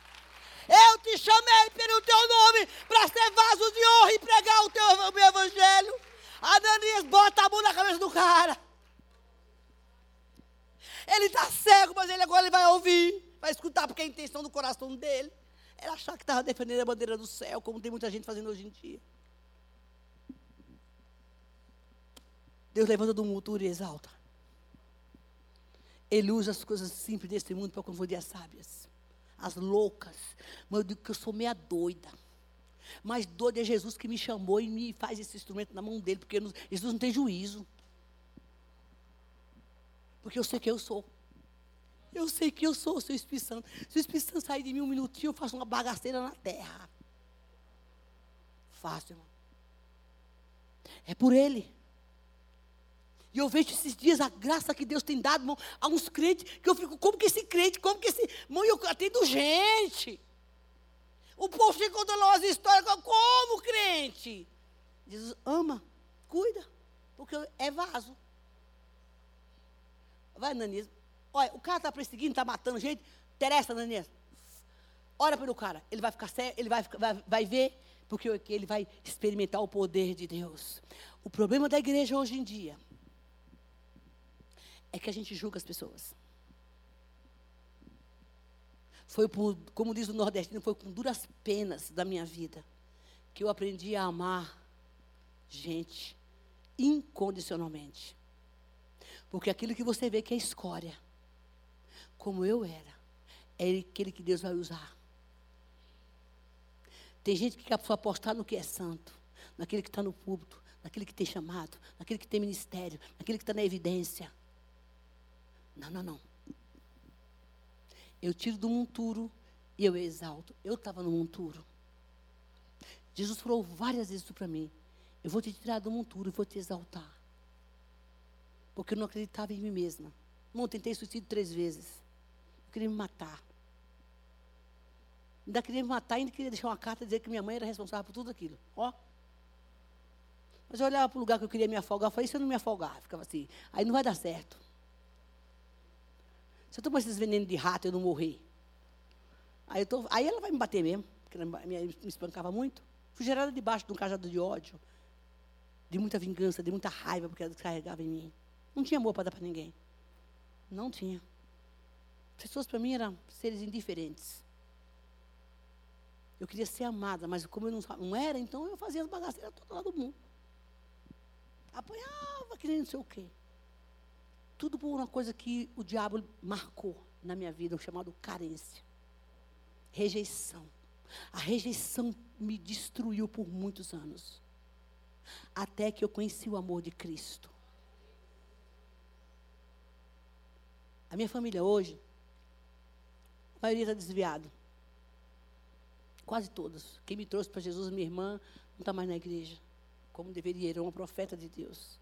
Eu te chamei pelo teu nome para ser vaso de honra e pregar o, teu, o meu evangelho. Ananias bota a mão na cabeça do cara. Ele está cego, mas ele agora ele vai ouvir, vai escutar, porque a intenção do coração dele era achar que estava defendendo a bandeira do céu, como tem muita gente fazendo hoje em dia. Deus levanta do motor e exalta. Ele usa as coisas simples desse mundo para confundir as sábias, as loucas. Mas eu digo que eu sou meia doida. Mas doido é Jesus que me chamou e me faz esse instrumento na mão dele, porque Jesus não tem juízo. Porque eu sei que eu sou. Eu sei que eu sou o seu Espírito Santo. Se o Espírito Santo sair de mim um minutinho, eu faço uma bagaceira na terra. Fácil, irmão. É por ele. E eu vejo esses dias a graça que Deus tem dado, irmão, a uns crentes, que eu fico, como que esse crente, como que esse. Irmão, eu atendo gente. O povo fica contando umas histórias, como crente? Jesus ama, cuida, porque é vaso. Vai, Ananias. Olha, o cara está perseguindo, está matando gente. Interessa, Ananias. Ora pelo cara. Ele vai ficar sério, ele vai, vai, vai ver, porque ele vai experimentar o poder de Deus. O problema da igreja hoje em dia é que a gente julga as pessoas. Foi por, como diz o nordestino, foi com duras penas da minha vida que eu aprendi a amar gente incondicionalmente. Porque aquilo que você vê que é escória, como eu era, é aquele que Deus vai usar. Tem gente que quer apostar no que é santo, naquele que está no púlpito, naquele que tem chamado, naquele que tem ministério, naquele que está na evidência. Não, não, não. Eu tiro do monturo e eu exalto. Eu estava no monturo. Jesus falou várias vezes isso para mim. Eu vou te tirar do monturo e vou te exaltar. Porque eu não acreditava em mim mesma. Não tentei suicídio três vezes. Eu queria me matar. Ainda queria me matar, ainda queria deixar uma carta dizer que minha mãe era responsável por tudo aquilo. Ó. Mas eu olhava para o lugar que eu queria me afogar, eu falei, se eu não me afogar, ficava assim, aí não vai dar certo. Se eu tomar esses venenos de rato, eu não morrer. Aí, eu tô, aí ela vai me bater mesmo, porque ela me, me espancava muito. Fui gerada debaixo de um cajado de ódio, de muita vingança, de muita raiva, porque ela descarregava em mim. Não tinha amor para dar para ninguém. Não tinha. Pessoas para mim eram seres indiferentes. Eu queria ser amada, mas como eu não, não era, então eu fazia as bagaceiras todas lá do mundo. Apanhava, querendo não sei o quê. Tudo por uma coisa que o diabo marcou na minha vida, chamado carência. Rejeição. A rejeição me destruiu por muitos anos. Até que eu conheci o amor de Cristo. A minha família hoje, a maioria está desviado. Quase todos. Quem me trouxe para Jesus, minha irmã, não está mais na igreja. Como deveria, era uma profeta de Deus.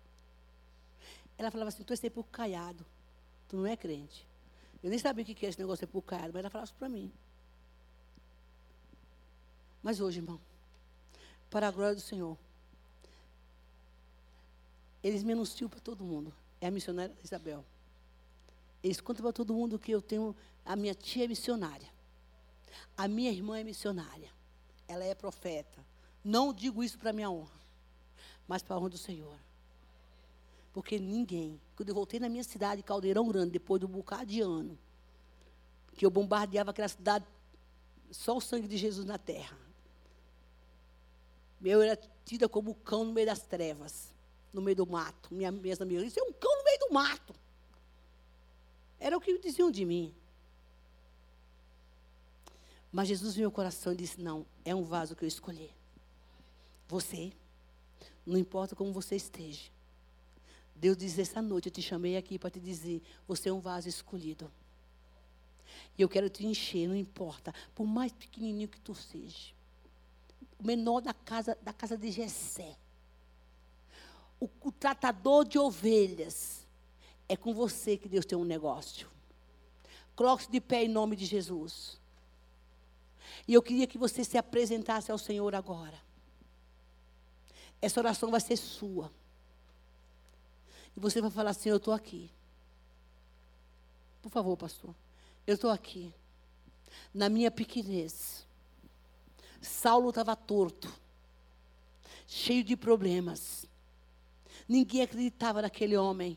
Ela falava assim, tu é sepulcro caiado. Tu não é crente. Eu nem sabia o que é esse negócio de sepulcro caiado, mas ela falava isso para mim. Mas hoje, irmão, para a glória do Senhor, eles me anunciam para todo mundo. É a missionária Isabel. Eles contam para todo mundo que eu tenho. A minha tia é missionária. A minha irmã é missionária. Ela é profeta. Não digo isso para minha honra, mas para a honra do Senhor. Porque ninguém. Quando eu voltei na minha cidade, Caldeirão Grande, depois de um bocado de ano, que eu bombardeava aquela cidade, só o sangue de Jesus na terra. Eu era tida como cão no meio das trevas, no meio do mato. Minha, minhas amigas, isso é um cão no meio do mato. Era o que diziam de mim. Mas Jesus viu meu coração e disse: Não, é um vaso que eu escolhi. Você, não importa como você esteja. Deus diz: Essa noite eu te chamei aqui para te dizer: Você é um vaso escolhido. E eu quero te encher, não importa, por mais pequenininho que tu seja. O menor da casa, da casa de Jessé. O, o tratador de ovelhas é com você que Deus tem um negócio. Coloque-se de pé em nome de Jesus. E eu queria que você se apresentasse ao Senhor agora. Essa oração vai ser sua. E você vai falar assim: Eu estou aqui. Por favor, pastor. Eu estou aqui. Na minha pequenez, Saulo estava torto, cheio de problemas. Ninguém acreditava naquele homem.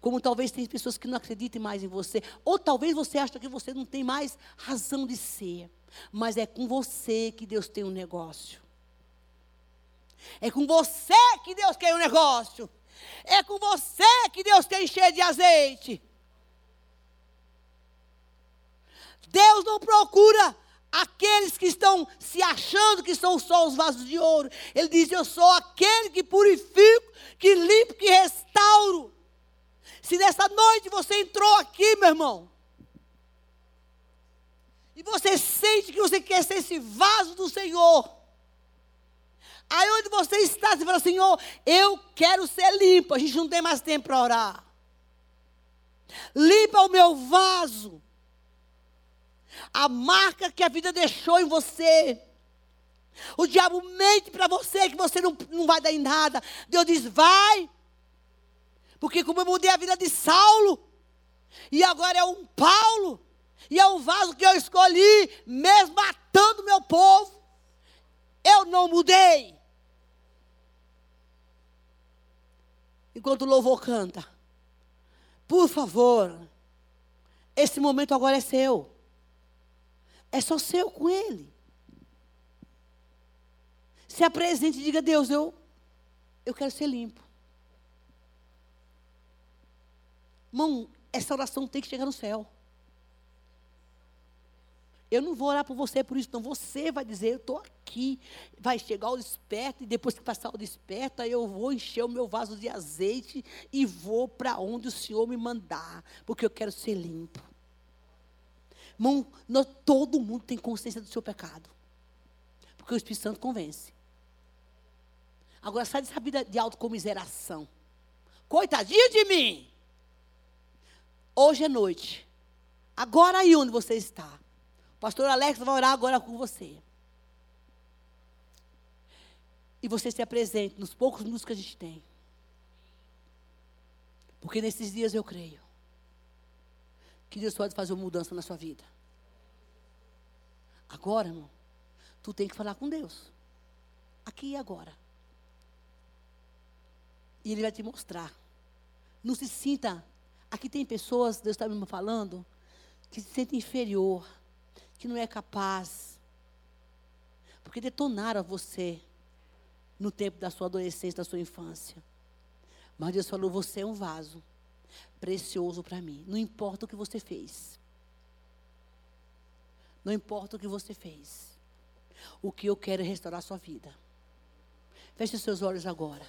Como talvez tem pessoas que não acreditem mais em você. Ou talvez você acha que você não tem mais razão de ser. Mas é com você que Deus tem um negócio. É com você que Deus quer um negócio. É com você que Deus tem cheio de azeite. Deus não procura aqueles que estão se achando que são só os vasos de ouro. Ele diz: Eu sou aquele que purifico, que limpo, que restauro. Se nessa noite você entrou aqui, meu irmão, e você sente que você quer ser esse vaso do Senhor, aí onde você está, você fala: Senhor, eu quero ser limpo. A gente não tem mais tempo para orar. Limpa o meu vaso a marca que a vida deixou em você. O diabo mente para você que você não, não vai dar em nada. Deus diz: vai. Porque como eu mudei a vida de Saulo, e agora é um Paulo, e é um vaso que eu escolhi, mesmo matando meu povo, eu não mudei. Enquanto o louvor canta, por favor, esse momento agora é seu. É só seu com Ele. Se apresente e diga: Deus, eu, eu quero ser limpo. Irmão, essa oração tem que chegar no céu. Eu não vou orar por você por isso, não. Você vai dizer, eu estou aqui. Vai chegar o desperto, e depois que passar o desperto, eu vou encher o meu vaso de azeite e vou para onde o Senhor me mandar, porque eu quero ser limpo. Irmão, todo mundo tem consciência do seu pecado. Porque o Espírito Santo convence. Agora sai dessa vida de autocomiseração. Coitadinho de mim. Hoje é noite. Agora aí onde você está. O pastor Alex vai orar agora com você. E você se apresente nos poucos minutos que a gente tem. Porque nesses dias eu creio que Deus pode fazer uma mudança na sua vida. Agora, irmão, tu tem que falar com Deus. Aqui e agora. E Ele vai te mostrar. Não se sinta. Aqui tem pessoas, Deus está me falando, que se sentem inferior, que não é capaz. Porque detonaram você no tempo da sua adolescência, da sua infância. Mas Deus falou: você é um vaso precioso para mim. Não importa o que você fez. Não importa o que você fez. O que eu quero é restaurar a sua vida. Feche seus olhos agora.